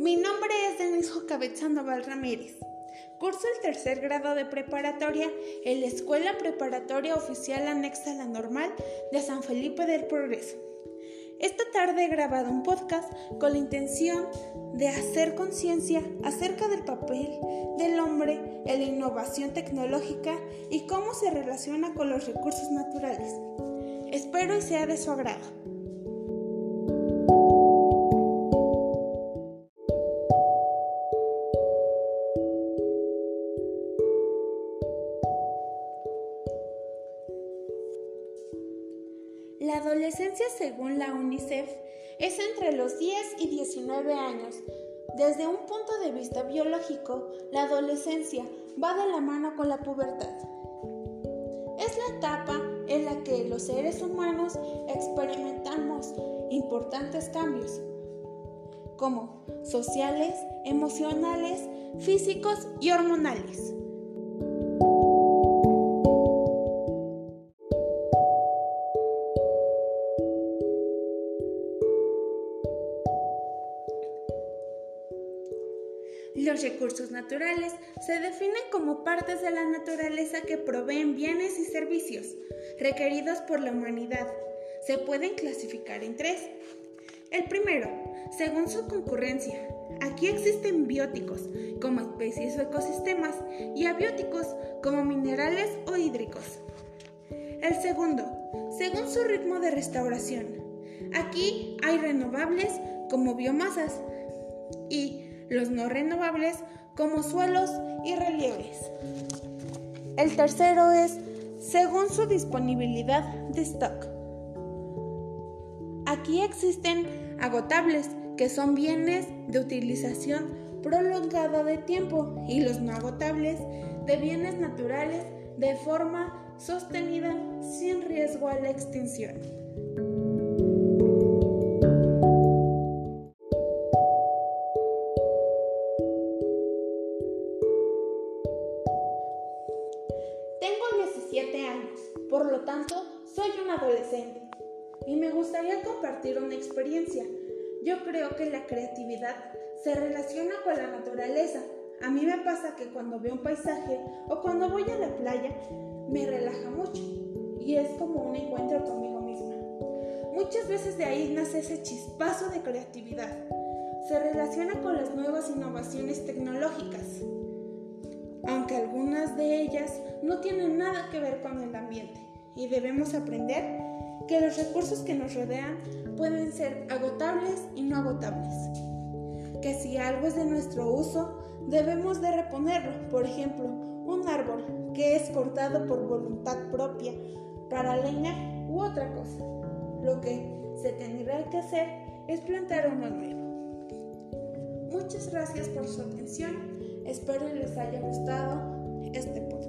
Mi nombre es Denis Jocabet Sandoval Ramírez. Curso el tercer grado de preparatoria en la Escuela Preparatoria Oficial Anexa a la Normal de San Felipe del Progreso. Esta tarde he grabado un podcast con la intención de hacer conciencia acerca del papel del hombre en la innovación tecnológica y cómo se relaciona con los recursos naturales. Espero y sea de su agrado. La adolescencia, según la UNICEF, es entre los 10 y 19 años. Desde un punto de vista biológico, la adolescencia va de la mano con la pubertad. Es la etapa en la que los seres humanos experimentamos importantes cambios, como sociales, emocionales, físicos y hormonales. Los recursos naturales se definen como partes de la naturaleza que proveen bienes y servicios requeridos por la humanidad. Se pueden clasificar en tres. El primero, según su concurrencia. Aquí existen bióticos, como especies o ecosistemas, y abióticos, como minerales o hídricos. El segundo, según su ritmo de restauración. Aquí hay renovables, como biomasas, y los no renovables como suelos y relieves. El tercero es según su disponibilidad de stock. Aquí existen agotables, que son bienes de utilización prolongada de tiempo, y los no agotables, de bienes naturales de forma sostenida sin riesgo a la extinción. 17 años, por lo tanto, soy un adolescente y me gustaría compartir una experiencia. Yo creo que la creatividad se relaciona con la naturaleza. A mí me pasa que cuando veo un paisaje o cuando voy a la playa, me relaja mucho y es como un encuentro conmigo misma. Muchas veces de ahí nace ese chispazo de creatividad. Se relaciona con las nuevas innovaciones tecnológicas aunque algunas de ellas no tienen nada que ver con el ambiente. Y debemos aprender que los recursos que nos rodean pueden ser agotables y no agotables. Que si algo es de nuestro uso, debemos de reponerlo. Por ejemplo, un árbol que es cortado por voluntad propia para leña u otra cosa. Lo que se tendrá que hacer es plantar uno nuevo. Muchas gracias por su atención Espero les haya gustado este podcast.